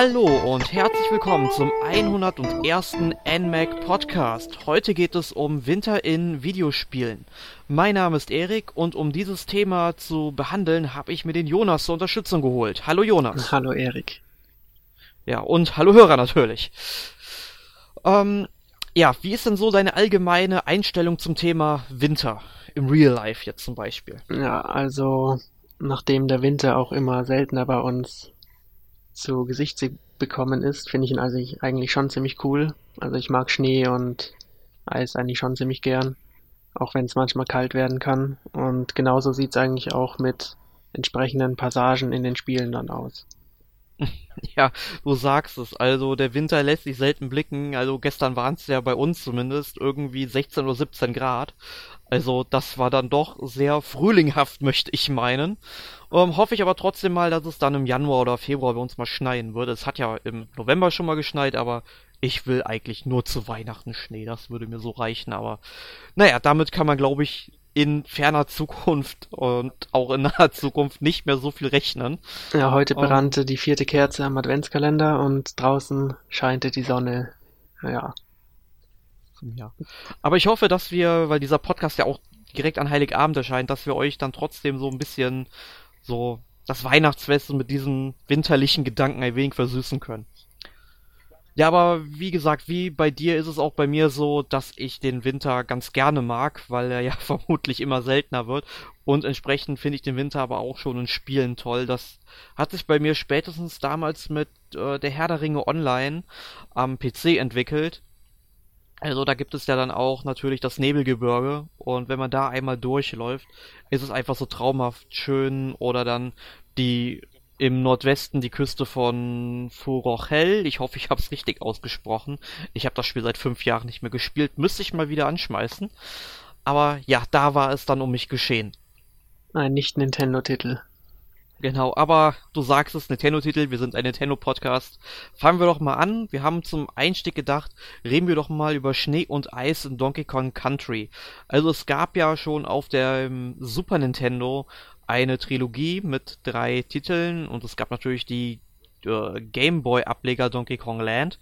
Hallo und herzlich willkommen zum 101. NMAC Podcast. Heute geht es um Winter in Videospielen. Mein Name ist Erik und um dieses Thema zu behandeln, habe ich mir den Jonas zur Unterstützung geholt. Hallo Jonas. Hallo Erik. Ja, und hallo Hörer natürlich. Ähm, ja, wie ist denn so deine allgemeine Einstellung zum Thema Winter? Im Real Life jetzt zum Beispiel. Ja, also nachdem der Winter auch immer seltener bei uns zu Gesicht bekommen ist, finde ich ihn also eigentlich schon ziemlich cool. Also ich mag Schnee und Eis eigentlich schon ziemlich gern, auch wenn es manchmal kalt werden kann. Und genauso sieht es eigentlich auch mit entsprechenden Passagen in den Spielen dann aus. Ja, du sagst es. Also der Winter lässt sich selten blicken. Also gestern waren es ja bei uns zumindest irgendwie 16 oder 17 Grad. Also das war dann doch sehr frühlinghaft, möchte ich meinen. Ähm, hoffe ich aber trotzdem mal, dass es dann im Januar oder Februar bei uns mal schneien würde. Es hat ja im November schon mal geschneit, aber ich will eigentlich nur zu Weihnachten Schnee. Das würde mir so reichen. Aber naja, damit kann man, glaube ich, in ferner Zukunft und auch in naher Zukunft nicht mehr so viel rechnen. Ja, heute brannte um, die vierte Kerze am Adventskalender und draußen scheinte die Sonne. Ja. Ja. Aber ich hoffe, dass wir, weil dieser Podcast ja auch direkt an Heiligabend erscheint, dass wir euch dann trotzdem so ein bisschen so das Weihnachtsfest mit diesen winterlichen Gedanken ein wenig versüßen können. Ja, aber wie gesagt, wie bei dir ist es auch bei mir so, dass ich den Winter ganz gerne mag, weil er ja vermutlich immer seltener wird. Und entsprechend finde ich den Winter aber auch schon in Spielen toll. Das hat sich bei mir spätestens damals mit äh, der Herr der Ringe Online am PC entwickelt. Also da gibt es ja dann auch natürlich das Nebelgebirge und wenn man da einmal durchläuft, ist es einfach so traumhaft schön oder dann die im Nordwesten die Küste von Forochel. Ich hoffe, ich habe es richtig ausgesprochen. Ich habe das Spiel seit fünf Jahren nicht mehr gespielt. Müsste ich mal wieder anschmeißen. Aber ja, da war es dann um mich geschehen. Ein Nicht-Nintendo-Titel. Genau, aber du sagst es, Nintendo-Titel, wir sind ein Nintendo-Podcast. Fangen wir doch mal an. Wir haben zum Einstieg gedacht, reden wir doch mal über Schnee und Eis in Donkey Kong Country. Also es gab ja schon auf dem Super Nintendo eine Trilogie mit drei Titeln und es gab natürlich die äh, Game Boy Ableger Donkey Kong Land.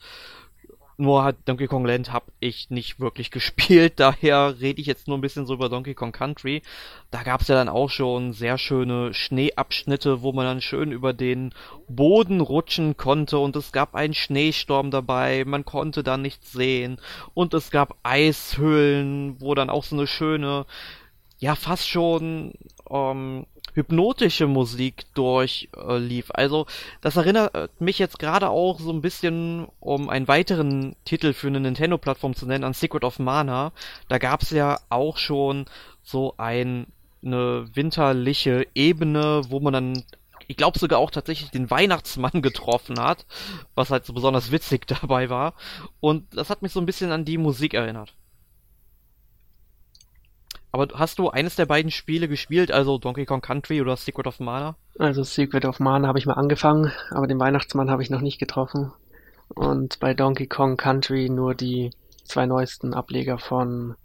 Nur hat Donkey Kong Land habe ich nicht wirklich gespielt, daher rede ich jetzt nur ein bisschen so über Donkey Kong Country. Da gab es ja dann auch schon sehr schöne Schneeabschnitte, wo man dann schön über den Boden rutschen konnte und es gab einen Schneesturm dabei, man konnte da nichts sehen und es gab Eishöhlen, wo dann auch so eine schöne, ja fast schon ähm, hypnotische Musik durchlief. Äh, also das erinnert mich jetzt gerade auch so ein bisschen, um einen weiteren Titel für eine Nintendo-Plattform zu nennen, an Secret of Mana. Da gab es ja auch schon so ein, eine winterliche Ebene, wo man dann ich glaube sogar auch tatsächlich den Weihnachtsmann getroffen hat, was halt so besonders witzig dabei war. Und das hat mich so ein bisschen an die Musik erinnert. Aber hast du eines der beiden Spiele gespielt, also Donkey Kong Country oder Secret of Mana? Also Secret of Mana habe ich mal angefangen, aber den Weihnachtsmann habe ich noch nicht getroffen. Und bei Donkey Kong Country nur die zwei neuesten Ableger von,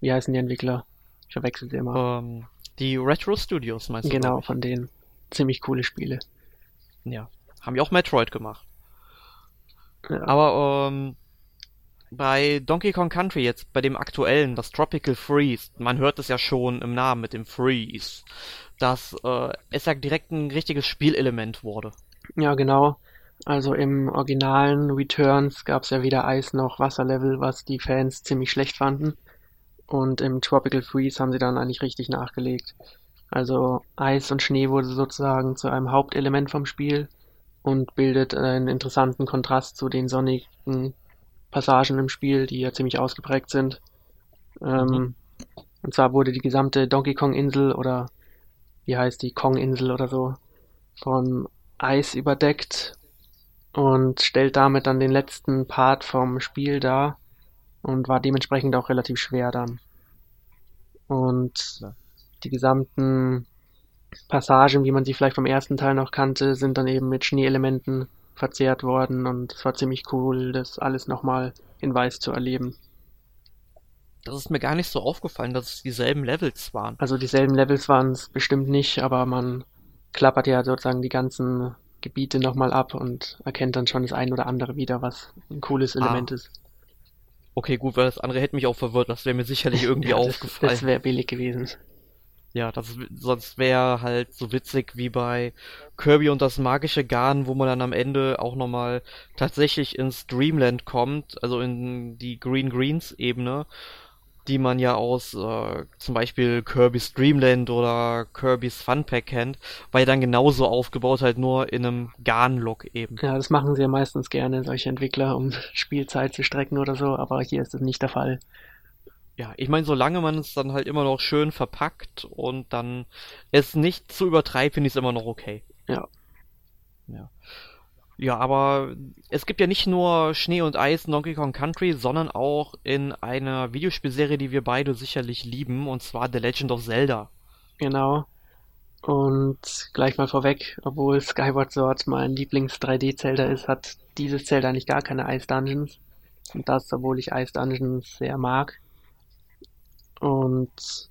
wie heißen die Entwickler? Ich verwechsel sie immer. Ähm, die Retro Studios meinst du? Genau, von denen. Ziemlich coole Spiele. Ja, haben ja auch Metroid gemacht. Ja. Aber ähm, bei Donkey Kong Country jetzt, bei dem aktuellen, das Tropical Freeze, man hört es ja schon im Namen mit dem Freeze, dass äh, es ja direkt ein richtiges Spielelement wurde. Ja, genau. Also im originalen Returns gab es ja weder Eis noch Wasserlevel, was die Fans ziemlich schlecht fanden. Und im Tropical Freeze haben sie dann eigentlich richtig nachgelegt. Also Eis und Schnee wurde sozusagen zu einem Hauptelement vom Spiel und bildet einen interessanten Kontrast zu den sonnigen Passagen im Spiel, die ja ziemlich ausgeprägt sind. Ähm, mhm. Und zwar wurde die gesamte Donkey Kong Insel oder wie heißt die Kong Insel oder so von Eis überdeckt und stellt damit dann den letzten Part vom Spiel dar und war dementsprechend auch relativ schwer dann. Und ja. die gesamten Passagen, wie man sie vielleicht vom ersten Teil noch kannte, sind dann eben mit Schneeelementen verzehrt worden und es war ziemlich cool, das alles nochmal in Weiß zu erleben. Das ist mir gar nicht so aufgefallen, dass es dieselben Levels waren. Also dieselben Levels waren es bestimmt nicht, aber man klappert ja sozusagen die ganzen Gebiete nochmal ab und erkennt dann schon das ein oder andere wieder, was ein cooles Element ah. ist. Okay, gut, weil das andere hätte mich auch verwirrt, das wäre mir sicherlich irgendwie ja, aufgefallen. Das wäre billig gewesen. Ja, das sonst wäre halt so witzig wie bei Kirby und das magische Garn, wo man dann am Ende auch nochmal tatsächlich ins Dreamland kommt, also in die Green Greens Ebene die man ja aus äh, zum Beispiel Kirby's Dreamland oder Kirby's Fun Pack kennt, war ja dann genauso aufgebaut, halt nur in einem Garn-Look eben. Ja, das machen sie ja meistens gerne, solche Entwickler, um Spielzeit zu strecken oder so, aber hier ist das nicht der Fall. Ja, ich meine, solange man es dann halt immer noch schön verpackt und dann es nicht zu übertreibt, finde ich es immer noch okay. Ja. Ja. Ja, aber es gibt ja nicht nur Schnee und Eis in Donkey Kong Country, sondern auch in einer Videospielserie, die wir beide sicherlich lieben, und zwar The Legend of Zelda. Genau. Und gleich mal vorweg, obwohl Skyward Sword mein Lieblings-3D-Zelda ist, hat dieses Zelda eigentlich gar keine Eis-Dungeons. Und das, obwohl ich Eis-Dungeons sehr mag. Und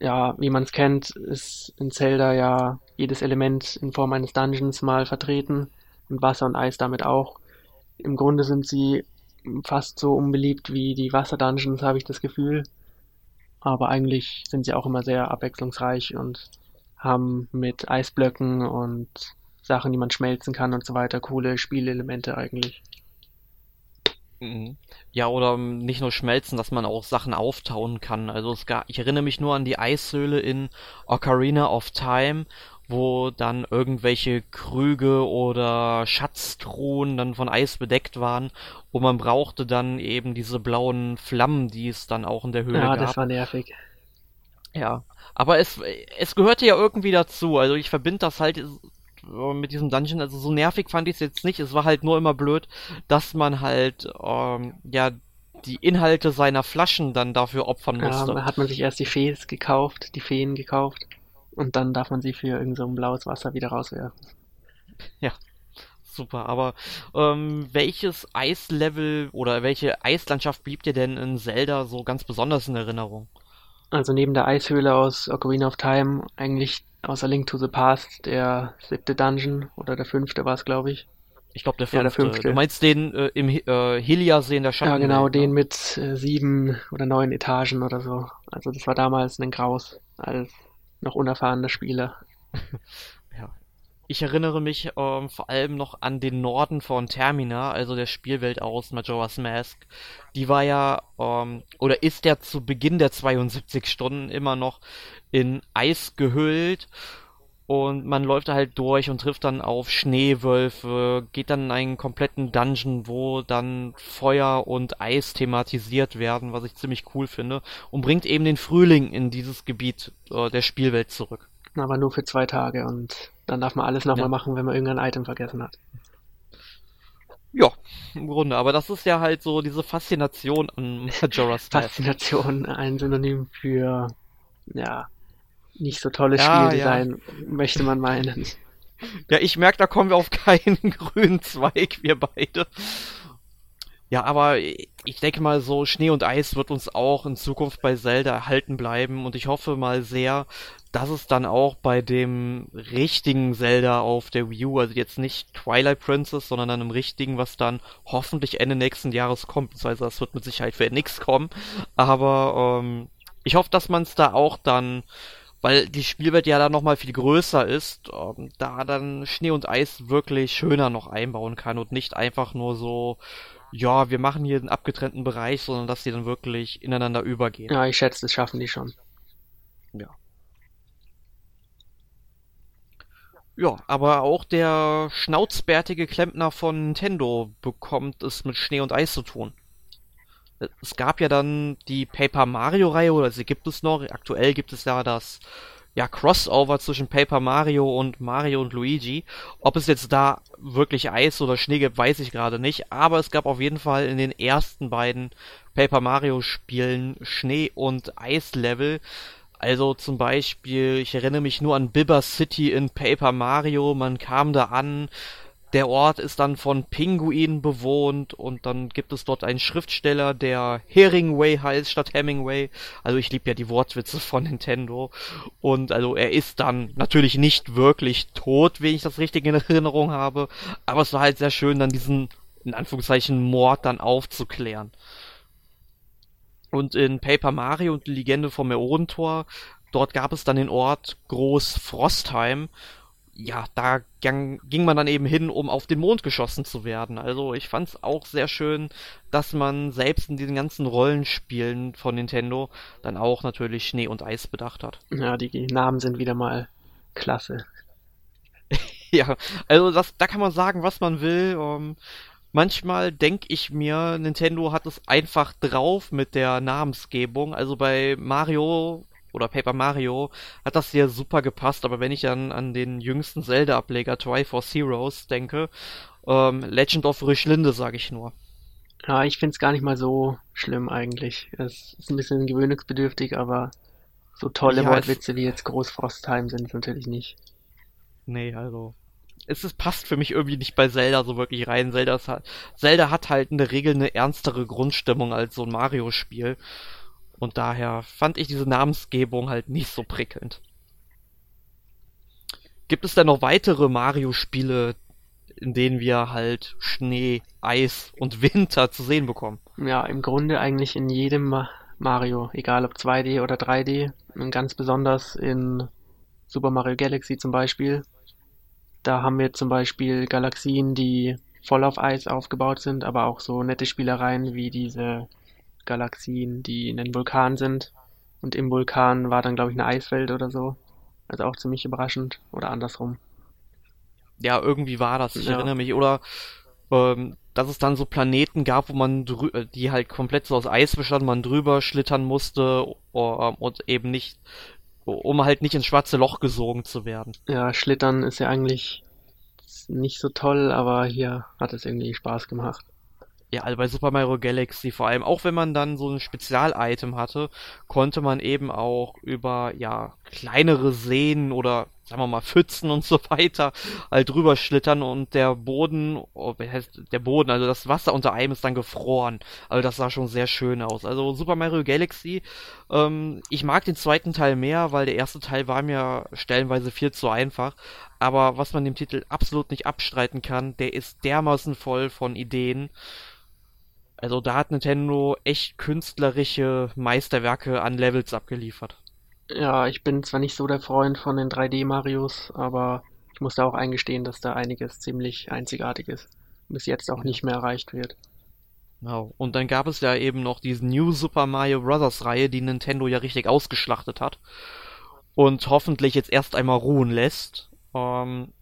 ja, wie man es kennt, ist in Zelda ja jedes Element in Form eines Dungeons mal vertreten und Wasser und Eis damit auch. Im Grunde sind sie fast so unbeliebt wie die Wasser-Dungeons, habe ich das Gefühl. Aber eigentlich sind sie auch immer sehr abwechslungsreich und haben mit Eisblöcken und Sachen, die man schmelzen kann und so weiter, coole Spielelemente eigentlich. Mhm. Ja, oder nicht nur schmelzen, dass man auch Sachen auftauen kann. Also es gab, ich erinnere mich nur an die Eishöhle in Ocarina of Time, wo dann irgendwelche Krüge oder Schatztruhen dann von Eis bedeckt waren und man brauchte dann eben diese blauen Flammen, die es dann auch in der Höhle ja, gab. Ja, das war nervig. Ja, aber es, es gehörte ja irgendwie dazu, also ich verbinde das halt mit diesem Dungeon, also so nervig fand ich es jetzt nicht, es war halt nur immer blöd, dass man halt, ähm, ja, die Inhalte seiner Flaschen dann dafür opfern musste. Ja, hat man sich erst die Fees gekauft, die Feen gekauft. Und dann darf man sie für irgend so ein blaues Wasser wieder rauswerfen. Ja, super. Aber ähm, welches Eislevel oder welche Eislandschaft blieb dir denn in Zelda so ganz besonders in Erinnerung? Also neben der Eishöhle aus Ocarina of Time eigentlich außer Link to the Past der siebte Dungeon oder der fünfte war es, glaube ich. Ich glaube der fünfte. Ja, der fünfte. Du meinst den äh, im äh, Hylia-See in der Schatten? Ja, genau, den ne? mit äh, sieben oder neun Etagen oder so. Also das war damals ein Graus als noch unerfahrener Spieler. Ich erinnere mich ähm, vor allem noch an den Norden von Termina, also der Spielwelt aus Majora's Mask. Die war ja, ähm, oder ist ja zu Beginn der 72 Stunden immer noch in Eis gehüllt. Und man läuft da halt durch und trifft dann auf Schneewölfe, geht dann in einen kompletten Dungeon, wo dann Feuer und Eis thematisiert werden, was ich ziemlich cool finde, und bringt eben den Frühling in dieses Gebiet äh, der Spielwelt zurück. Aber nur für zwei Tage und dann darf man alles nochmal ja. machen, wenn man irgendein Item vergessen hat. Ja, im Grunde, aber das ist ja halt so diese Faszination an Majora's Mask. Faszination, ein Synonym für, ja, nicht so tolles ja, Spieldesign, ja. möchte man meinen. Ja, ich merke, da kommen wir auf keinen grünen Zweig, wir beide. Ja, aber ich denke mal so, Schnee und Eis wird uns auch in Zukunft bei Zelda erhalten bleiben. Und ich hoffe mal sehr, dass es dann auch bei dem richtigen Zelda auf der Wii U, also jetzt nicht Twilight Princess, sondern einem richtigen, was dann hoffentlich Ende nächsten Jahres kommt, beziehungsweise das wird mit Sicherheit für nix kommen, aber ähm, ich hoffe, dass man es da auch dann weil die Spielwelt ja da nochmal viel größer ist, ähm, da dann Schnee und Eis wirklich schöner noch einbauen kann und nicht einfach nur so, ja, wir machen hier einen abgetrennten Bereich, sondern dass die dann wirklich ineinander übergehen. Ja, ich schätze, das schaffen die schon. Ja. Ja, aber auch der schnauzbärtige Klempner von Nintendo bekommt es mit Schnee und Eis zu tun es gab ja dann die Paper Mario Reihe, oder sie gibt es noch. Aktuell gibt es ja das ja, Crossover zwischen Paper Mario und Mario und Luigi. Ob es jetzt da wirklich Eis oder Schnee gibt, weiß ich gerade nicht. Aber es gab auf jeden Fall in den ersten beiden Paper Mario Spielen Schnee- und Eislevel. Also zum Beispiel, ich erinnere mich nur an Bibber City in Paper Mario. Man kam da an, der Ort ist dann von Pinguinen bewohnt und dann gibt es dort einen Schriftsteller, der Heringway heißt statt Hemingway. Also ich liebe ja die Wortwitze von Nintendo. Und also er ist dann natürlich nicht wirklich tot, wenn ich das richtig in Erinnerung habe. Aber es war halt sehr schön, dann diesen, in Anführungszeichen, Mord dann aufzuklären. Und in Paper Mario und die Legende vom Meodentor, dort gab es dann den Ort Groß Frostheim ja, da ging, ging man dann eben hin, um auf den Mond geschossen zu werden. Also ich fand es auch sehr schön, dass man selbst in diesen ganzen Rollenspielen von Nintendo dann auch natürlich Schnee und Eis bedacht hat. Ja, die Namen sind wieder mal klasse. ja, also das, da kann man sagen, was man will. Ähm, manchmal denke ich mir, Nintendo hat es einfach drauf mit der Namensgebung. Also bei Mario oder Paper Mario hat das hier super gepasst, aber wenn ich dann an den jüngsten Zelda-Ableger Triforce Heroes denke, ähm, Legend of Richlinde sage ich nur. Ja, ich finde es gar nicht mal so schlimm eigentlich. Es ist ein bisschen gewöhnungsbedürftig, aber so tolle ja, Wortwitze wie jetzt Großfrostheim sind es natürlich nicht. Nee, also. Es ist, passt für mich irgendwie nicht bei Zelda so wirklich rein. Zelda, ist, Zelda hat halt in der Regel eine ernstere Grundstimmung als so ein Mario-Spiel. Und daher fand ich diese Namensgebung halt nicht so prickelnd. Gibt es denn noch weitere Mario-Spiele, in denen wir halt Schnee, Eis und Winter zu sehen bekommen? Ja, im Grunde eigentlich in jedem Mario, egal ob 2D oder 3D. Und ganz besonders in Super Mario Galaxy zum Beispiel. Da haben wir zum Beispiel Galaxien, die voll auf Eis aufgebaut sind, aber auch so nette Spielereien wie diese Galaxien, die in den Vulkan sind. Und im Vulkan war dann, glaube ich, eine Eiswelt oder so. Also auch ziemlich überraschend. Oder andersrum. Ja, irgendwie war das, ich ja. erinnere mich. Oder ähm, dass es dann so Planeten gab, wo man äh, die halt komplett so aus Eis bestanden, man drüber schlittern musste uh, und eben nicht, um halt nicht ins schwarze Loch gesogen zu werden. Ja, Schlittern ist ja eigentlich nicht so toll, aber hier hat es irgendwie Spaß gemacht. Ja, also bei Super Mario Galaxy vor allem, auch wenn man dann so ein Spezial-Item hatte, konnte man eben auch über, ja, kleinere Seen oder, sagen wir mal, Pfützen und so weiter halt drüber schlittern und der Boden, oh, der Boden, also das Wasser unter einem ist dann gefroren. Also das sah schon sehr schön aus. Also Super Mario Galaxy, ähm, ich mag den zweiten Teil mehr, weil der erste Teil war mir stellenweise viel zu einfach. Aber was man dem Titel absolut nicht abstreiten kann, der ist dermaßen voll von Ideen. Also da hat Nintendo echt künstlerische Meisterwerke an Levels abgeliefert. Ja, ich bin zwar nicht so der Freund von den 3D-Marios, aber ich muss da auch eingestehen, dass da einiges ziemlich einzigartig ist. Bis jetzt auch nicht mehr erreicht wird. Genau. Und dann gab es ja eben noch diese New Super Mario Bros. Reihe, die Nintendo ja richtig ausgeschlachtet hat. Und hoffentlich jetzt erst einmal ruhen lässt. Ähm,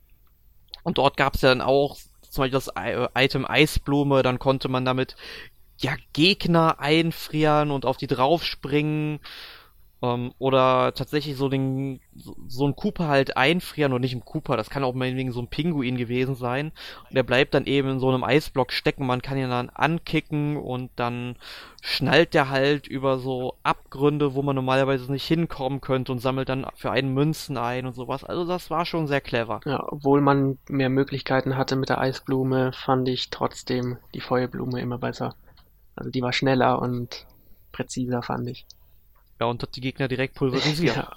und dort gab es ja dann auch zum Beispiel das äh, Item Eisblume, dann konnte man damit ja Gegner einfrieren und auf die draufspringen ähm, oder tatsächlich so den so, so ein Cooper halt einfrieren und nicht im Cooper, das kann auch meinetwegen so ein Pinguin gewesen sein. Und der bleibt dann eben in so einem Eisblock stecken, man kann ihn dann ankicken und dann schnallt der halt über so Abgründe, wo man normalerweise nicht hinkommen könnte und sammelt dann für einen Münzen ein und sowas. Also das war schon sehr clever. Ja, obwohl man mehr Möglichkeiten hatte mit der Eisblume, fand ich trotzdem die Feuerblume immer besser. Also die war schneller und präziser, fand ich. Ja, und hat die Gegner direkt pulverisiert. ja.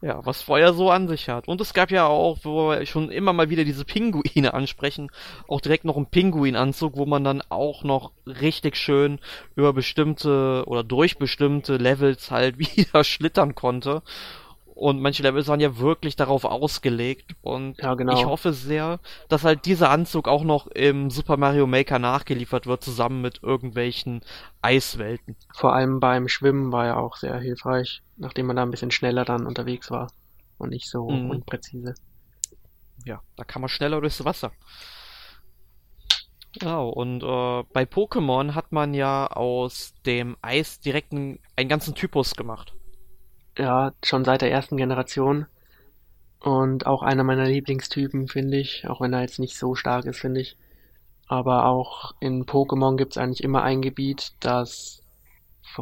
Ja, was Feuer so an sich hat. Und es gab ja auch, wo wir schon immer mal wieder diese Pinguine ansprechen, auch direkt noch einen Pinguinanzug, wo man dann auch noch richtig schön über bestimmte oder durch bestimmte Levels halt wieder schlittern konnte. Und manche Levels waren ja wirklich darauf ausgelegt. Und ja, genau. ich hoffe sehr, dass halt dieser Anzug auch noch im Super Mario Maker nachgeliefert wird, zusammen mit irgendwelchen Eiswelten. Vor allem beim Schwimmen war ja auch sehr hilfreich, nachdem man da ein bisschen schneller dann unterwegs war und nicht so mhm. unpräzise. Ja, da kann man schneller durchs Wasser. Genau, und äh, bei Pokémon hat man ja aus dem Eis direkt einen, einen ganzen Typus gemacht. Ja, schon seit der ersten Generation. Und auch einer meiner Lieblingstypen, finde ich. Auch wenn er jetzt nicht so stark ist, finde ich. Aber auch in Pokémon gibt es eigentlich immer ein Gebiet, das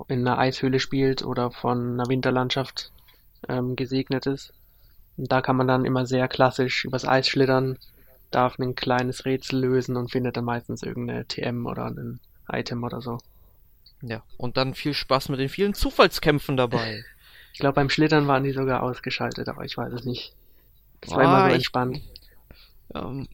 in einer Eishöhle spielt oder von einer Winterlandschaft ähm, gesegnet ist. Und da kann man dann immer sehr klassisch übers Eis schlittern darf ein kleines Rätsel lösen und findet dann meistens irgendeine TM oder ein Item oder so. Ja, und dann viel Spaß mit den vielen Zufallskämpfen dabei. Ich glaube, beim Schlittern waren die sogar ausgeschaltet, aber ich weiß es nicht. Das war ah, immer so entspannt. Ich, ähm,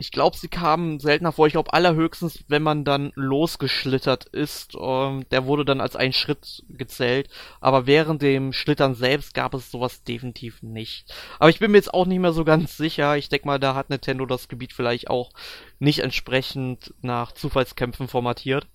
ich glaube, sie kamen seltener vor. Ich glaube, allerhöchstens, wenn man dann losgeschlittert ist. Ähm, der wurde dann als ein Schritt gezählt. Aber während dem Schlittern selbst gab es sowas definitiv nicht. Aber ich bin mir jetzt auch nicht mehr so ganz sicher. Ich denke mal, da hat Nintendo das Gebiet vielleicht auch nicht entsprechend nach Zufallskämpfen formatiert.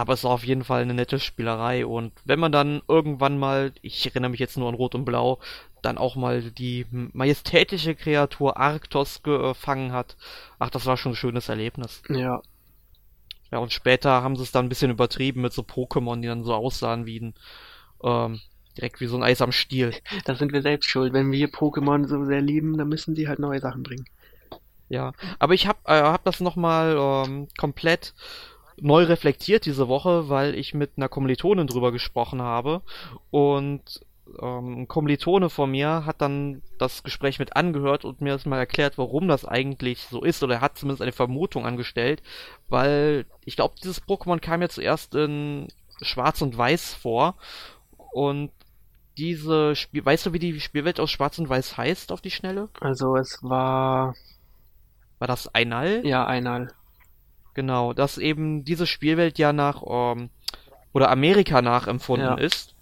Aber es war auf jeden Fall eine nette Spielerei. Und wenn man dann irgendwann mal, ich erinnere mich jetzt nur an Rot und Blau, dann auch mal die majestätische Kreatur Arktos gefangen hat. Ach, das war schon ein schönes Erlebnis. Ja. Ja, und später haben sie es dann ein bisschen übertrieben mit so Pokémon, die dann so aussahen wie ein, ähm, direkt wie so ein Eis am Stiel. Da sind wir selbst schuld. Wenn wir Pokémon so sehr lieben, dann müssen sie halt neue Sachen bringen. Ja, aber ich hab, äh, hab das nochmal ähm, komplett neu reflektiert diese Woche, weil ich mit einer Kommilitonin drüber gesprochen habe und ähm, ein Kommilitone von mir hat dann das Gespräch mit angehört und mir das mal erklärt, warum das eigentlich so ist. Oder er hat zumindest eine Vermutung angestellt, weil ich glaube, dieses Pokémon kam ja zuerst in Schwarz und Weiß vor. Und diese Spiel, weißt du, wie die Spielwelt aus Schwarz und Weiß heißt auf die Schnelle? Also es war. War das Einal? Ja, Einal. Genau, dass eben diese Spielwelt ja nach ähm, oder Amerika nachempfunden ja. ist.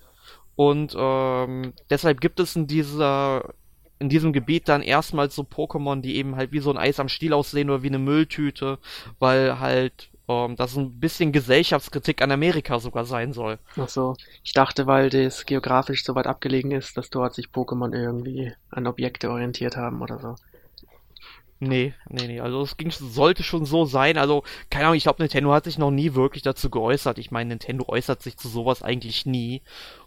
Und ähm, deshalb gibt es in dieser in diesem Gebiet dann erstmals so Pokémon, die eben halt wie so ein Eis am Stiel aussehen oder wie eine Mülltüte, weil halt ähm, das ein bisschen Gesellschaftskritik an Amerika sogar sein soll. Ach so, ich dachte, weil das geografisch so weit abgelegen ist, dass dort sich Pokémon irgendwie an Objekte orientiert haben oder so. Nee, nee, nee. Also es ging, sollte schon so sein. Also, keine Ahnung, ich glaube, Nintendo hat sich noch nie wirklich dazu geäußert. Ich meine, Nintendo äußert sich zu sowas eigentlich nie.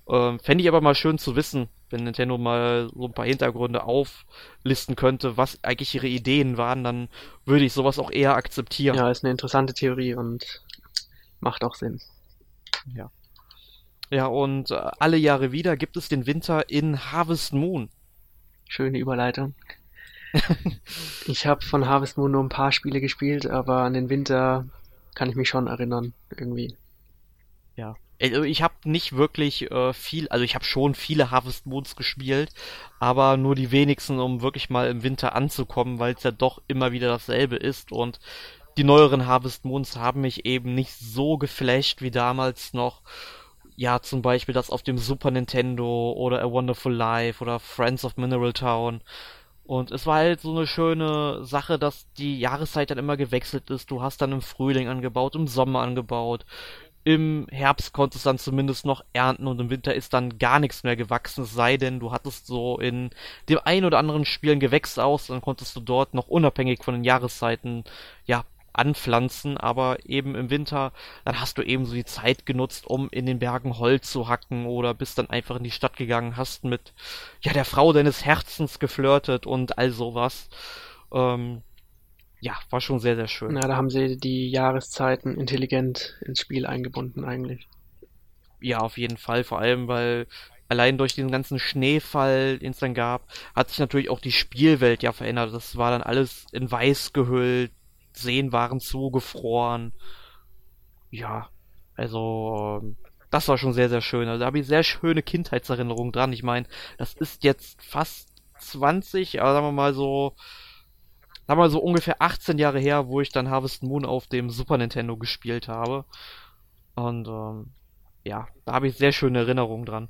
Ähm, Fände ich aber mal schön zu wissen, wenn Nintendo mal so ein paar Hintergründe auflisten könnte, was eigentlich ihre Ideen waren, dann würde ich sowas auch eher akzeptieren. Ja, ist eine interessante Theorie und macht auch Sinn. Ja. Ja, und äh, alle Jahre wieder gibt es den Winter in Harvest Moon. Schöne Überleitung. Ich habe von Harvest Moon nur ein paar Spiele gespielt, aber an den Winter kann ich mich schon erinnern, irgendwie. Ja. Also ich habe nicht wirklich äh, viel, also ich habe schon viele Harvest Moons gespielt, aber nur die wenigsten, um wirklich mal im Winter anzukommen, weil es ja doch immer wieder dasselbe ist und die neueren Harvest Moons haben mich eben nicht so geflasht wie damals noch. Ja, zum Beispiel das auf dem Super Nintendo oder A Wonderful Life oder Friends of Mineral Town. Und es war halt so eine schöne Sache, dass die Jahreszeit dann immer gewechselt ist. Du hast dann im Frühling angebaut, im Sommer angebaut. Im Herbst konntest du dann zumindest noch ernten und im Winter ist dann gar nichts mehr gewachsen, es sei denn, du hattest so in dem ein oder anderen Spiel ein Gewächs aus, dann konntest du dort noch unabhängig von den Jahreszeiten, ja, anpflanzen, aber eben im Winter, dann hast du eben so die Zeit genutzt, um in den Bergen Holz zu hacken oder bist dann einfach in die Stadt gegangen, hast mit ja der Frau deines Herzens geflirtet und all sowas. Ähm, ja, war schon sehr, sehr schön. Na, da haben sie die Jahreszeiten intelligent ins Spiel eingebunden eigentlich. Ja, auf jeden Fall, vor allem weil allein durch den ganzen Schneefall, den es dann gab, hat sich natürlich auch die Spielwelt ja verändert. Das war dann alles in weiß gehüllt, Seen waren zugefroren. Ja, also das war schon sehr, sehr schön. Also da habe ich sehr schöne Kindheitserinnerungen dran. Ich meine, das ist jetzt fast 20, aber sagen wir mal so, sagen wir mal so ungefähr 18 Jahre her, wo ich dann Harvest Moon auf dem Super Nintendo gespielt habe. Und ähm, ja, da habe ich sehr schöne Erinnerungen dran.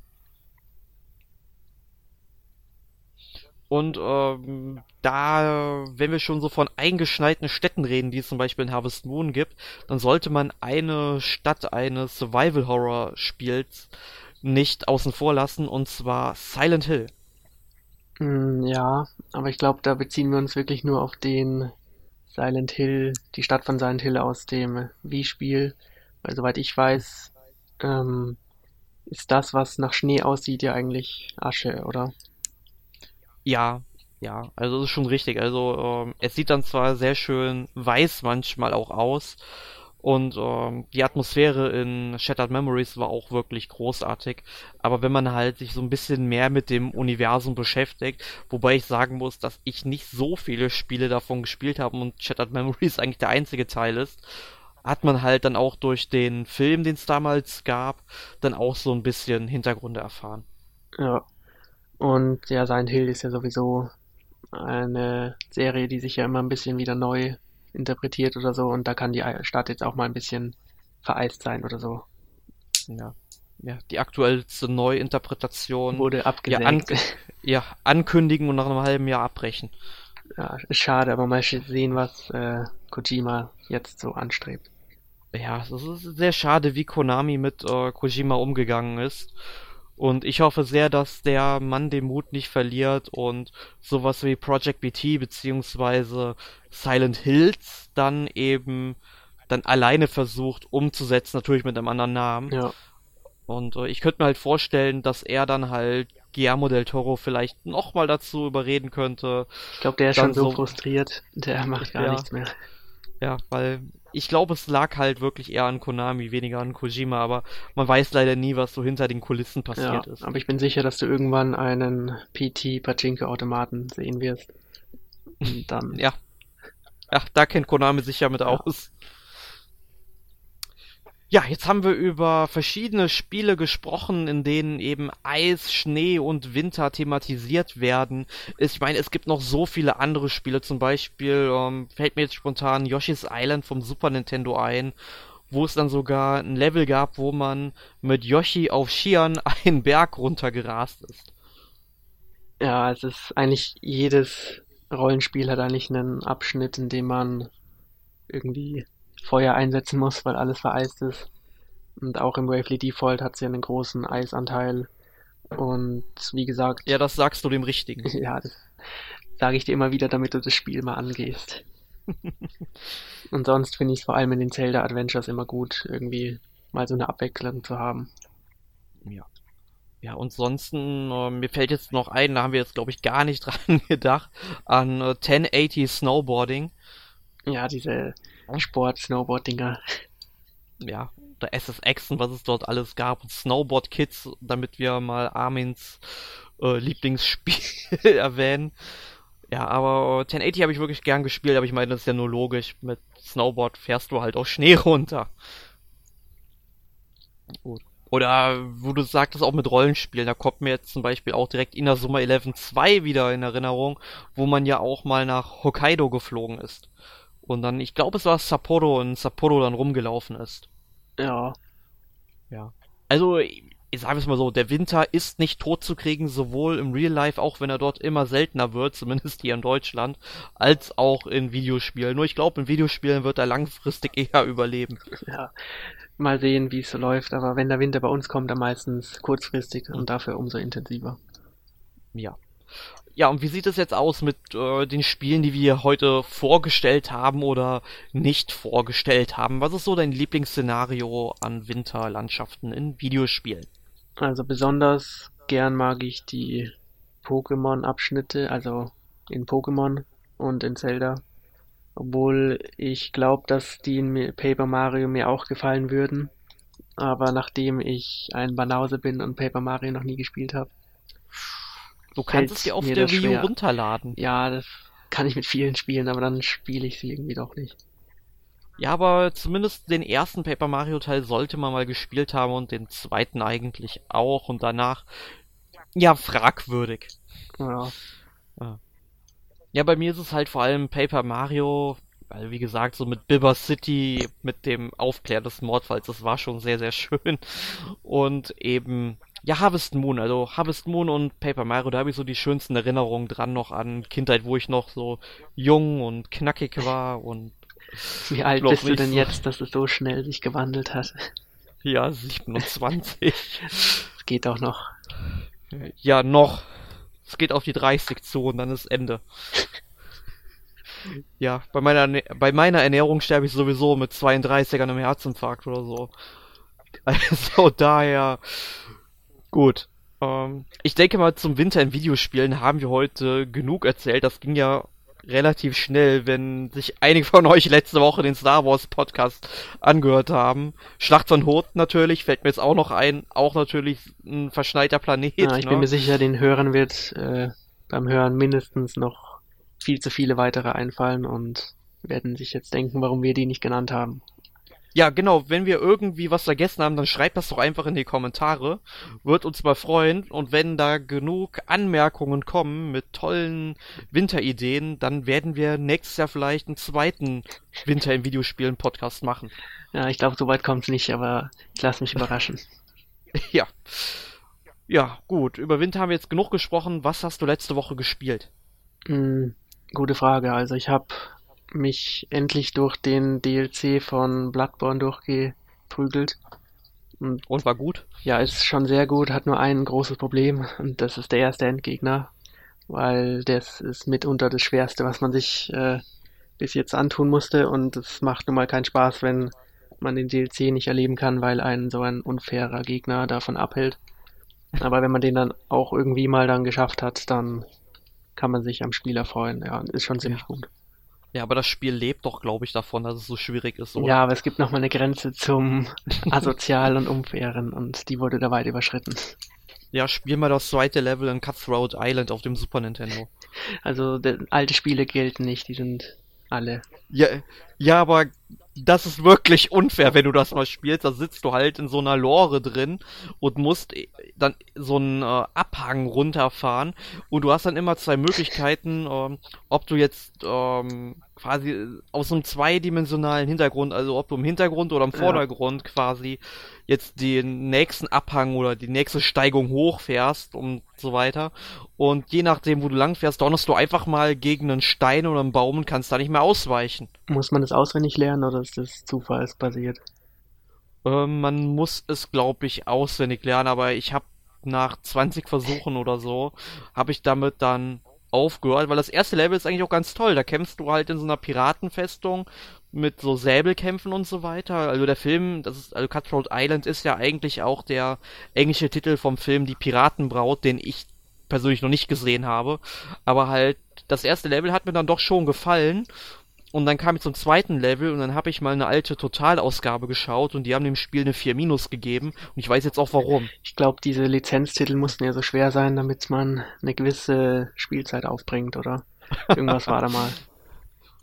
Und ähm, da, wenn wir schon so von eingeschneiten Städten reden, die es zum Beispiel in Harvest Moon gibt, dann sollte man eine Stadt eines Survival-Horror-Spiels nicht außen vor lassen, und zwar Silent Hill. Hm, ja, aber ich glaube, da beziehen wir uns wirklich nur auf den Silent Hill, die Stadt von Silent Hill aus dem Wii-Spiel. Weil soweit ich weiß, ähm, ist das, was nach Schnee aussieht, ja eigentlich Asche, oder? Ja, ja, also das ist schon richtig. Also ähm, es sieht dann zwar sehr schön weiß manchmal auch aus Und ähm, die Atmosphäre in Shattered Memories war auch wirklich großartig. Aber wenn man halt sich so ein bisschen mehr mit dem Universum beschäftigt, wobei ich sagen muss, dass ich nicht so viele Spiele davon gespielt habe und Shattered Memories eigentlich der einzige Teil ist, hat man halt dann auch durch den Film, den es damals gab, dann auch so ein bisschen Hintergründe erfahren. Ja. Und ja, Silent Hill ist ja sowieso eine Serie, die sich ja immer ein bisschen wieder neu interpretiert oder so und da kann die Stadt jetzt auch mal ein bisschen vereist sein oder so. Ja. Ja, die aktuellste Neuinterpretation wurde abgesenkt. Ja, an, ja, ankündigen und nach einem halben Jahr abbrechen. Ja, ist schade, aber mal sehen, was äh, Kojima jetzt so anstrebt. Ja, es ist sehr schade, wie Konami mit äh, Kojima umgegangen ist. Und ich hoffe sehr, dass der Mann den Mut nicht verliert und sowas wie Project BT beziehungsweise Silent Hills dann eben dann alleine versucht umzusetzen, natürlich mit einem anderen Namen. Ja. Und äh, ich könnte mir halt vorstellen, dass er dann halt Guillermo del Toro vielleicht nochmal dazu überreden könnte. Ich glaube, der ist schon so, so frustriert, der macht gar ja, nichts mehr. Ja, weil ich glaube, es lag halt wirklich eher an Konami, weniger an Kojima, aber man weiß leider nie, was so hinter den Kulissen passiert ja, ist. Aber ich bin sicher, dass du irgendwann einen PT Pachinko-Automaten sehen wirst. Und dann. ja. Ja, da kennt Konami sich ja mit ja. aus. Ja, jetzt haben wir über verschiedene Spiele gesprochen, in denen eben Eis, Schnee und Winter thematisiert werden. Ich meine, es gibt noch so viele andere Spiele, zum Beispiel ähm, fällt mir jetzt spontan Yoshi's Island vom Super Nintendo ein, wo es dann sogar ein Level gab, wo man mit Yoshi auf Skiern einen Berg runtergerast ist. Ja, es ist eigentlich jedes Rollenspiel hat eigentlich einen Abschnitt, in dem man irgendwie Feuer einsetzen muss, weil alles vereist ist. Und auch im Wavely Default hat sie einen großen Eisanteil. Und wie gesagt. Ja, das sagst du dem Richtigen. ja, das sage ich dir immer wieder, damit du das Spiel mal angehst. und sonst finde ich es vor allem in den Zelda Adventures immer gut, irgendwie mal so eine Abwechslung zu haben. Ja. Ja, und sonst, äh, mir fällt jetzt noch ein, da haben wir jetzt, glaube ich, gar nicht dran gedacht, an äh, 1080 Snowboarding. Ja, diese Sport-Snowboard-Dinger. Ja, der SSX und was es dort alles gab und Snowboard Kids, damit wir mal Armins äh, Lieblingsspiel erwähnen. Ja, aber 1080 habe ich wirklich gern gespielt, aber ich meine, das ist ja nur logisch. Mit Snowboard fährst du halt auch Schnee runter. Gut. Oder wo du sagtest, auch mit Rollenspielen, da kommt mir jetzt zum Beispiel auch direkt Inazuma 11 2 wieder in Erinnerung, wo man ja auch mal nach Hokkaido geflogen ist. Und dann, ich glaube, es war Sapporo und Sapporo dann rumgelaufen ist. Ja. Ja. Also, ich sage es mal so, der Winter ist nicht tot zu kriegen, sowohl im Real Life, auch wenn er dort immer seltener wird, zumindest hier in Deutschland, als auch in Videospielen. Nur ich glaube, in Videospielen wird er langfristig eher überleben. Ja, mal sehen, wie es so läuft, aber wenn der Winter bei uns kommt, dann meistens kurzfristig und dafür umso intensiver. Ja. Ja, und wie sieht es jetzt aus mit äh, den Spielen, die wir heute vorgestellt haben oder nicht vorgestellt haben? Was ist so dein Lieblingsszenario an Winterlandschaften in Videospielen? Also besonders gern mag ich die Pokémon-Abschnitte, also in Pokémon und in Zelda. Obwohl ich glaube, dass die in Paper Mario mir auch gefallen würden. Aber nachdem ich ein Banause bin und Paper Mario noch nie gespielt habe, Du kannst es dir auf der Wii U runterladen. Ja, das kann ich mit vielen spielen, aber dann spiele ich sie irgendwie doch nicht. Ja, aber zumindest den ersten Paper Mario Teil sollte man mal gespielt haben und den zweiten eigentlich auch und danach ja fragwürdig. Ja. Ja, bei mir ist es halt vor allem Paper Mario, weil wie gesagt, so mit Bibber City, mit dem Aufklären des Mordfalls, das war schon sehr, sehr schön. Und eben ja, Harvest Moon, also Harvest Moon und Paper Mario, da habe ich so die schönsten Erinnerungen dran noch an Kindheit, wo ich noch so jung und knackig war und Wie alt bist du denn jetzt, dass es so schnell sich gewandelt hat? Ja, 27. Es geht auch noch. Ja, noch. Es geht auf die 30 zu und dann ist Ende. ja, bei meiner, bei meiner Ernährung sterbe ich sowieso mit 32 an einem Herzinfarkt oder so. Also daher, Gut. Ähm, ich denke mal, zum Winter in Videospielen haben wir heute genug erzählt. Das ging ja relativ schnell, wenn sich einige von euch letzte Woche den Star Wars Podcast angehört haben. Schlacht von Hoth natürlich, fällt mir jetzt auch noch ein, auch natürlich ein verschneiter Planet. Ja, ich ne? bin mir sicher, den Hörern wird äh, beim Hören mindestens noch viel zu viele weitere einfallen und werden sich jetzt denken, warum wir die nicht genannt haben. Ja, genau, wenn wir irgendwie was vergessen haben, dann schreibt das doch einfach in die Kommentare. Wird uns mal freuen. Und wenn da genug Anmerkungen kommen mit tollen Winterideen, dann werden wir nächstes Jahr vielleicht einen zweiten Winter im Videospielen Podcast machen. Ja, ich glaube, so weit kommt's nicht, aber ich lasse mich überraschen. ja. Ja, gut. Über Winter haben wir jetzt genug gesprochen. Was hast du letzte Woche gespielt? Hm, gute Frage. Also ich habe mich endlich durch den DLC von Bloodborne durchgeprügelt. Und, und war gut? Ja, ist schon sehr gut, hat nur ein großes Problem und das ist der erste Endgegner, weil das ist mitunter das Schwerste, was man sich äh, bis jetzt antun musste und es macht nun mal keinen Spaß, wenn man den DLC nicht erleben kann, weil einen so ein unfairer Gegner davon abhält. Aber wenn man den dann auch irgendwie mal dann geschafft hat, dann kann man sich am Spiel erfreuen. Ja, ist schon ziemlich ja. gut. Ja, aber das Spiel lebt doch, glaube ich, davon, dass es so schwierig ist, oder? Ja, aber es gibt noch mal eine Grenze zum Asozial und Unfairen und die wurde da weit überschritten. Ja, spiel mal das zweite Level in Cutthroat Island auf dem Super Nintendo. Also, alte Spiele gelten nicht, die sind alle. Ja, ja, aber das ist wirklich unfair, wenn du das mal spielst. Da sitzt du halt in so einer Lore drin und musst äh, dann so einen äh, Abhang runterfahren. Und du hast dann immer zwei Möglichkeiten, ähm, ob du jetzt ähm, quasi aus einem zweidimensionalen Hintergrund, also ob du im Hintergrund oder im Vordergrund ja. quasi jetzt den nächsten Abhang oder die nächste Steigung hochfährst und so weiter. Und je nachdem, wo du langfährst, donnerst du einfach mal gegen einen Stein oder einen Baum und kannst da nicht mehr ausweichen. Muss man das auswendig lernen oder ist das zufallsbasiert? Äh, man muss es, glaube ich, auswendig lernen, aber ich habe nach 20 Versuchen oder so, habe ich damit dann aufgehört, weil das erste Level ist eigentlich auch ganz toll. Da kämpfst du halt in so einer Piratenfestung mit so Säbelkämpfen und so weiter. Also der Film, das ist, also Cutthroat Island ist ja eigentlich auch der englische Titel vom Film Die Piratenbraut, den ich persönlich noch nicht gesehen habe. Aber halt, das erste Level hat mir dann doch schon gefallen. Und dann kam ich zum zweiten Level und dann habe ich mal eine alte Totalausgabe geschaut und die haben dem Spiel eine 4 Minus gegeben und ich weiß jetzt auch warum. Ich glaube, diese Lizenztitel mussten ja so schwer sein, damit man eine gewisse Spielzeit aufbringt, oder? Irgendwas war da mal.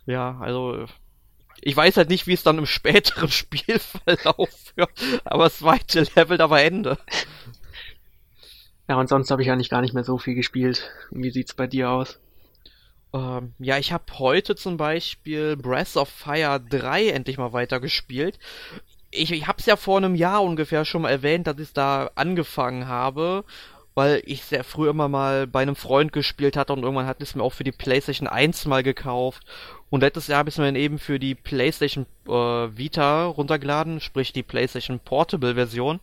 Ja, also ich weiß halt nicht, wie es dann im späteren Spielverlauf wird, aber das zweite Level, da war Ende. Ja, und sonst habe ich eigentlich gar nicht mehr so viel gespielt. Wie sieht's bei dir aus? Ähm, ja, ich habe heute zum Beispiel Breath of Fire 3 endlich mal weitergespielt. Ich, ich habe es ja vor einem Jahr ungefähr schon mal erwähnt, dass ich da angefangen habe, weil ich sehr früh immer mal bei einem Freund gespielt hatte und irgendwann hat es mir auch für die PlayStation 1 mal gekauft. Und letztes Jahr habe ich es mir dann eben für die PlayStation äh, Vita runtergeladen, sprich die PlayStation Portable Version.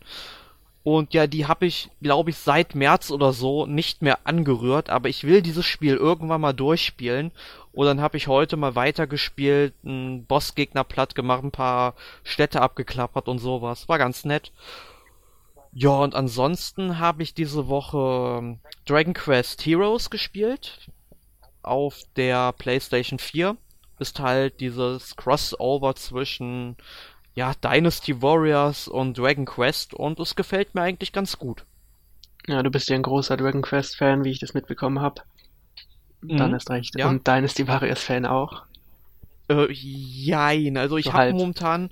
Und ja, die habe ich, glaube ich, seit März oder so nicht mehr angerührt. Aber ich will dieses Spiel irgendwann mal durchspielen. Und dann habe ich heute mal weitergespielt, einen Bossgegner platt gemacht, ein paar Städte abgeklappert und sowas. War ganz nett. Ja, und ansonsten habe ich diese Woche ähm, Dragon Quest Heroes gespielt. Auf der PlayStation 4. Ist halt dieses Crossover zwischen ja, Dynasty Warriors und Dragon Quest und es gefällt mir eigentlich ganz gut. Ja, du bist ja ein großer Dragon Quest-Fan, wie ich das mitbekommen habe. Dann mhm, ist recht. Ja. Und Dynasty Warriors-Fan auch. Äh, jein, also ich so habe momentan,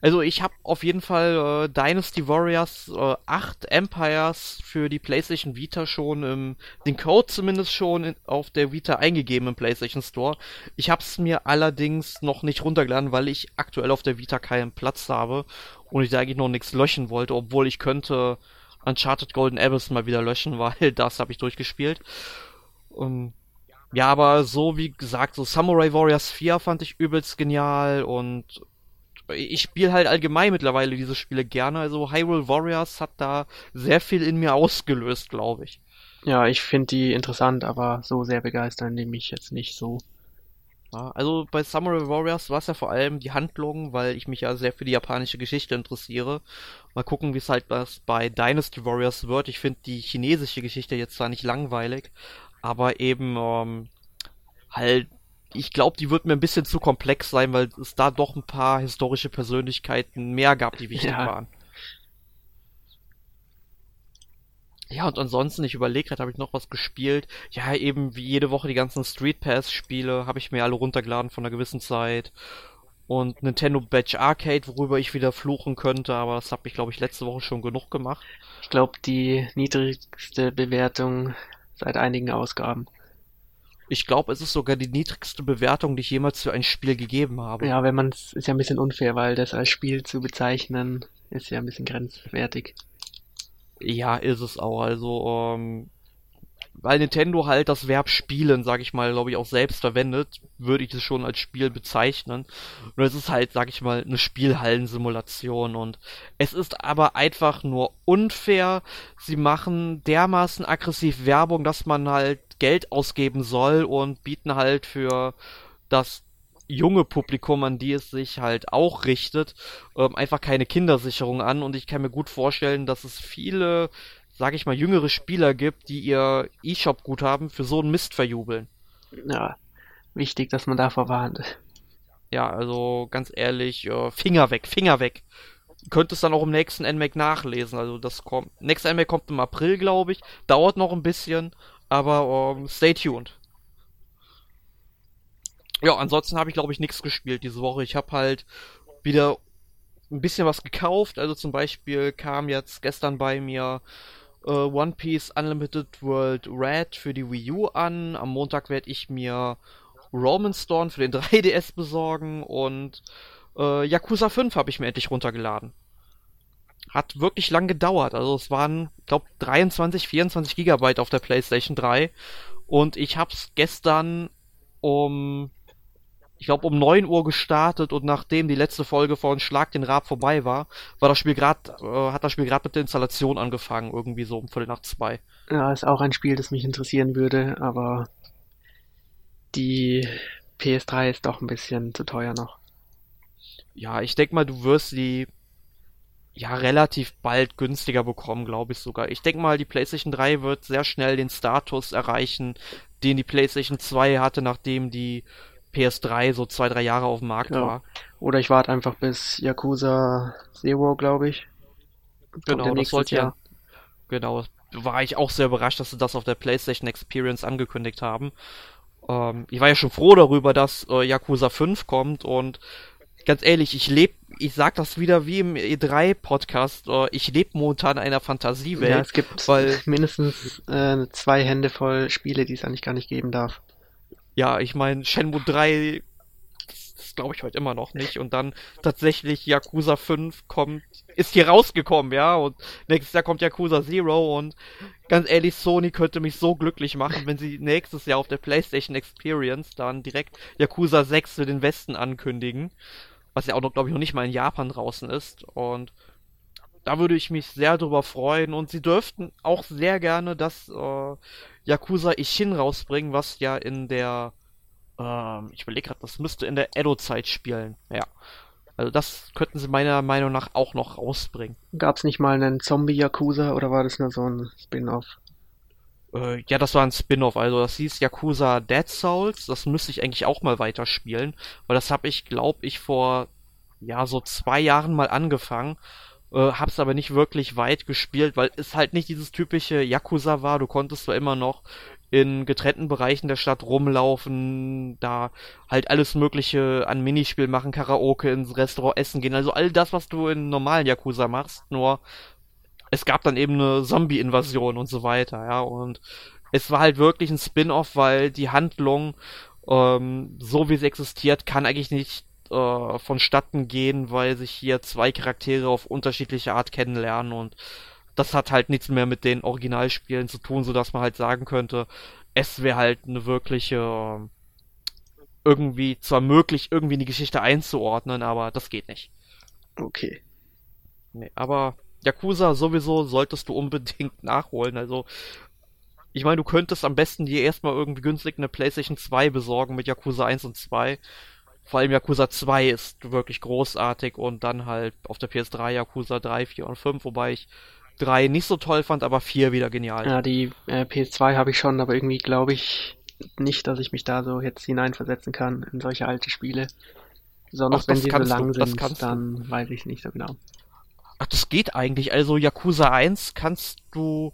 also ich habe auf jeden Fall äh, Dynasty Warriors äh, 8 Empires für die PlayStation Vita schon, ähm, den Code zumindest schon in, auf der Vita eingegeben im PlayStation Store. Ich habe es mir allerdings noch nicht runtergeladen, weil ich aktuell auf der Vita keinen Platz habe und ich da eigentlich noch nichts löschen wollte, obwohl ich könnte Uncharted Golden Abyss mal wieder löschen, weil das habe ich durchgespielt. Um, ja, aber so wie gesagt, so Samurai Warriors 4 fand ich übelst genial und ich spiele halt allgemein mittlerweile diese Spiele gerne. Also Hyrule Warriors hat da sehr viel in mir ausgelöst, glaube ich. Ja, ich finde die interessant, aber so sehr begeistern die mich jetzt nicht so. Ja, also bei Samurai Warriors war es ja vor allem die Handlung, weil ich mich ja sehr für die japanische Geschichte interessiere. Mal gucken, wie es halt bei Dynasty Warriors wird. Ich finde die chinesische Geschichte jetzt zwar nicht langweilig, aber eben ähm, halt ich glaube, die wird mir ein bisschen zu komplex sein, weil es da doch ein paar historische Persönlichkeiten mehr gab, die wichtig ja. waren. Ja, und ansonsten, ich überlege gerade, habe ich noch was gespielt? Ja, eben wie jede Woche die ganzen Street Pass-Spiele habe ich mir alle runtergeladen von einer gewissen Zeit. Und Nintendo Batch Arcade, worüber ich wieder fluchen könnte, aber das habe ich, glaube ich, letzte Woche schon genug gemacht. Ich glaube, die niedrigste Bewertung seit einigen Ausgaben. Ich glaube, es ist sogar die niedrigste Bewertung, die ich jemals für ein Spiel gegeben habe. Ja, wenn man es ist ja ein bisschen unfair, weil das als Spiel zu bezeichnen ist ja ein bisschen grenzwertig. Ja, ist es auch. Also, ähm, weil Nintendo halt das Verb spielen, sag ich mal, glaube ich, auch selbst verwendet, würde ich es schon als Spiel bezeichnen. Und es ist halt, sag ich mal, eine Spielhallensimulation und es ist aber einfach nur unfair. Sie machen dermaßen aggressiv Werbung, dass man halt Geld ausgeben soll und bieten halt für das junge Publikum, an die es sich halt auch richtet, ähm, einfach keine Kindersicherung an und ich kann mir gut vorstellen, dass es viele sag ich mal, jüngere Spieler gibt, die ihr E-Shop-Guthaben für so einen Mist verjubeln. Ja, wichtig, dass man davor warnt. Ja, also ganz ehrlich, äh, Finger weg, Finger weg. Könntest dann auch im nächsten NMAC nachlesen. Also das kommt. Nächster NMAC kommt im April, glaube ich. Dauert noch ein bisschen, aber ähm, stay tuned. Ja, ansonsten habe ich glaube ich nichts gespielt diese Woche. Ich habe halt wieder ein bisschen was gekauft. Also zum Beispiel kam jetzt gestern bei mir äh, One Piece Unlimited World Red für die Wii U an. Am Montag werde ich mir Roman Storm für den 3DS besorgen und äh, Yakuza 5 habe ich mir endlich runtergeladen. Hat wirklich lang gedauert. Also es waren, glaube 23, 24 Gigabyte auf der PlayStation 3 und ich hab's gestern um ich glaube, um 9 Uhr gestartet und nachdem die letzte Folge von Schlag den Rab vorbei war, war das Spiel gerade, äh, hat das Spiel gerade mit der Installation angefangen, irgendwie so um Viertel nach zwei. Ja, ist auch ein Spiel, das mich interessieren würde, aber die PS3 ist doch ein bisschen zu teuer noch. Ja, ich denke mal, du wirst die ja relativ bald günstiger bekommen, glaube ich sogar. Ich denke mal, die PlayStation 3 wird sehr schnell den Status erreichen, den die PlayStation 2 hatte, nachdem die PS3 so zwei, drei Jahre auf dem Markt ja. war. Oder ich warte einfach bis Yakuza Zero, glaube ich. Genau, das sollte ja. Genau, war ich auch sehr überrascht, dass sie das auf der PlayStation Experience angekündigt haben. Ähm, ich war ja schon froh darüber, dass äh, Yakuza 5 kommt und ganz ehrlich, ich lebe, ich sag das wieder wie im E3-Podcast, äh, ich lebe momentan in einer Fantasiewelt. Ja, es gibt weil mindestens äh, zwei Hände voll Spiele, die es eigentlich gar nicht geben darf ja, ich meine, Shenmue 3, das, das glaube ich heute immer noch nicht. Und dann tatsächlich Yakuza 5 kommt, ist hier rausgekommen, ja. Und nächstes Jahr kommt Yakuza Zero und ganz ehrlich, Sony könnte mich so glücklich machen, wenn sie nächstes Jahr auf der PlayStation Experience dann direkt Yakuza 6 für den Westen ankündigen. Was ja auch noch, glaube ich, noch nicht mal in Japan draußen ist. Und da würde ich mich sehr drüber freuen und sie dürften auch sehr gerne das äh, Yakuza Ishin rausbringen, was ja in der, ähm, ich überlege gerade, das müsste in der Edo-Zeit spielen. Ja. Also das könnten sie meiner Meinung nach auch noch rausbringen. Gab es nicht mal einen Zombie-Yakuza oder war das nur so ein Spin-off? Äh, ja, das war ein Spin-off. Also das hieß Yakuza Dead Souls. Das müsste ich eigentlich auch mal weiterspielen, weil das habe ich, glaube ich, vor ja so zwei Jahren mal angefangen äh, hab's aber nicht wirklich weit gespielt, weil es halt nicht dieses typische Yakuza war. Du konntest zwar immer noch in getrennten Bereichen der Stadt rumlaufen, da halt alles Mögliche an Minispiel machen, Karaoke, ins Restaurant essen gehen, also all das, was du in normalen Yakuza machst, nur es gab dann eben eine Zombie-Invasion und so weiter, ja, und es war halt wirklich ein Spin-off, weil die Handlung, ähm, so wie sie existiert, kann eigentlich nicht äh, vonstatten gehen, weil sich hier zwei Charaktere auf unterschiedliche Art kennenlernen und das hat halt nichts mehr mit den Originalspielen zu tun, so dass man halt sagen könnte, es wäre halt eine wirkliche äh, irgendwie zwar möglich, irgendwie in die Geschichte einzuordnen, aber das geht nicht. Okay. Nee, aber Yakuza sowieso solltest du unbedingt nachholen. Also, ich meine, du könntest am besten dir erstmal irgendwie günstig eine PlayStation 2 besorgen mit Yakuza 1 und 2 vor allem Yakuza 2 ist wirklich großartig und dann halt auf der PS3 Yakuza 3, 4 und 5, wobei ich 3 nicht so toll fand, aber 4 wieder genial. Ja, die äh, PS2 habe ich schon, aber irgendwie glaube ich, nicht, dass ich mich da so jetzt hineinversetzen kann in solche alte Spiele. Besonders Ach, wenn sie so lang du, sind, dann du. weiß ich nicht so genau. Ach, das geht eigentlich. Also Yakuza 1 kannst du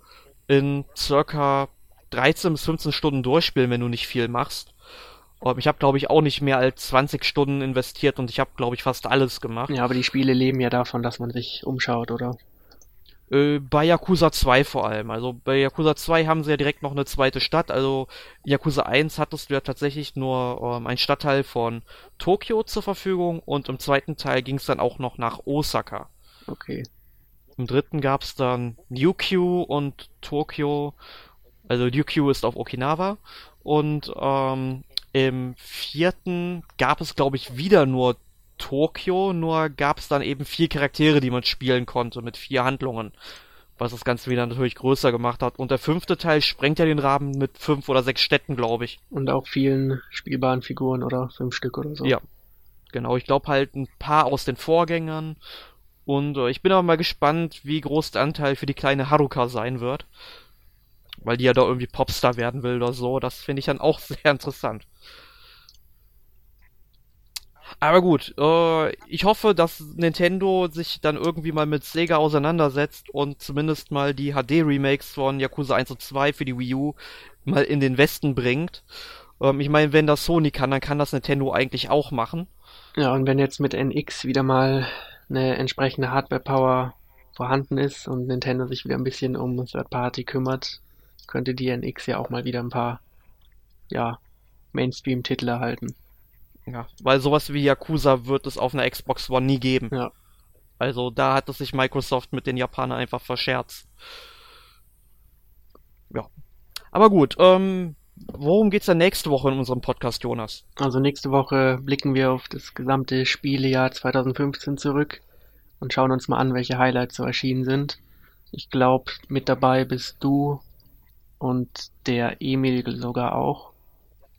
in circa 13 bis 15 Stunden durchspielen, wenn du nicht viel machst. Ich habe, glaube ich, auch nicht mehr als 20 Stunden investiert und ich habe, glaube ich, fast alles gemacht. Ja, aber die Spiele leben ja davon, dass man sich umschaut, oder? Äh, bei Yakuza 2 vor allem. Also bei Yakuza 2 haben sie ja direkt noch eine zweite Stadt. Also Yakuza 1 hattest du ja tatsächlich nur ähm, ein Stadtteil von Tokio zur Verfügung und im zweiten Teil ging es dann auch noch nach Osaka. Okay. Im dritten gab es dann Ryukyu und Tokio. Also Ryukyu ist auf Okinawa. Und ähm, im vierten gab es, glaube ich, wieder nur Tokio, nur gab es dann eben vier Charaktere, die man spielen konnte, mit vier Handlungen. Was das Ganze wieder natürlich größer gemacht hat. Und der fünfte Teil sprengt ja den Rahmen mit fünf oder sechs Städten, glaube ich. Und auch vielen spielbaren Figuren oder fünf Stück oder so. Ja. Genau, ich glaube halt ein paar aus den Vorgängern und äh, ich bin aber mal gespannt, wie groß der Anteil für die kleine Haruka sein wird. Weil die ja da irgendwie Popstar werden will oder so. Das finde ich dann auch sehr interessant. Aber gut, äh, ich hoffe, dass Nintendo sich dann irgendwie mal mit Sega auseinandersetzt und zumindest mal die HD-Remakes von Yakuza 1 und 2 für die Wii U mal in den Westen bringt. Ähm, ich meine, wenn das Sony kann, dann kann das Nintendo eigentlich auch machen. Ja, und wenn jetzt mit NX wieder mal eine entsprechende Hardware-Power vorhanden ist und Nintendo sich wieder ein bisschen um Third Party kümmert, könnte die NX ja auch mal wieder ein paar ja, Mainstream-Titel erhalten. Ja, weil sowas wie Yakuza wird es auf einer Xbox One nie geben. Ja. Also da hat es sich Microsoft mit den Japanern einfach verscherzt. Ja. Aber gut, ähm, worum geht's dann nächste Woche in unserem Podcast, Jonas? Also nächste Woche blicken wir auf das gesamte Spielejahr 2015 zurück und schauen uns mal an, welche Highlights so erschienen sind. Ich glaube, mit dabei bist du und der Emil sogar auch.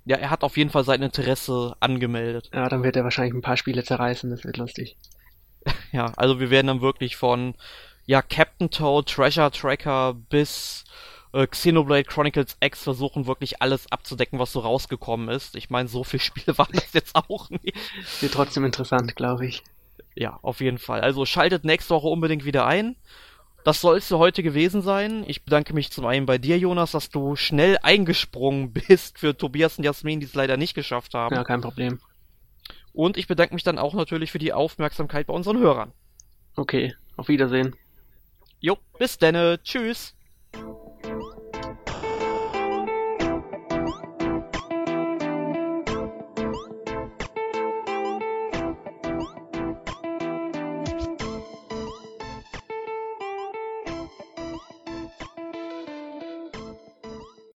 Ja, er hat auf jeden Fall sein Interesse angemeldet. Ja, dann wird er wahrscheinlich ein paar Spiele zerreißen, das wird lustig. ja, also wir werden dann wirklich von ja, Captain Toad, Treasure Tracker bis äh, Xenoblade Chronicles X versuchen wirklich alles abzudecken, was so rausgekommen ist. Ich meine, so viele Spiele waren das jetzt auch nicht. Wird trotzdem interessant, glaube ich. Ja, auf jeden Fall. Also schaltet nächste Woche unbedingt wieder ein. Das soll es für heute gewesen sein. Ich bedanke mich zum einen bei dir, Jonas, dass du schnell eingesprungen bist für Tobias und Jasmin, die es leider nicht geschafft haben. Ja, kein Problem. Und ich bedanke mich dann auch natürlich für die Aufmerksamkeit bei unseren Hörern. Okay, auf Wiedersehen. Jo, bis denne. Tschüss.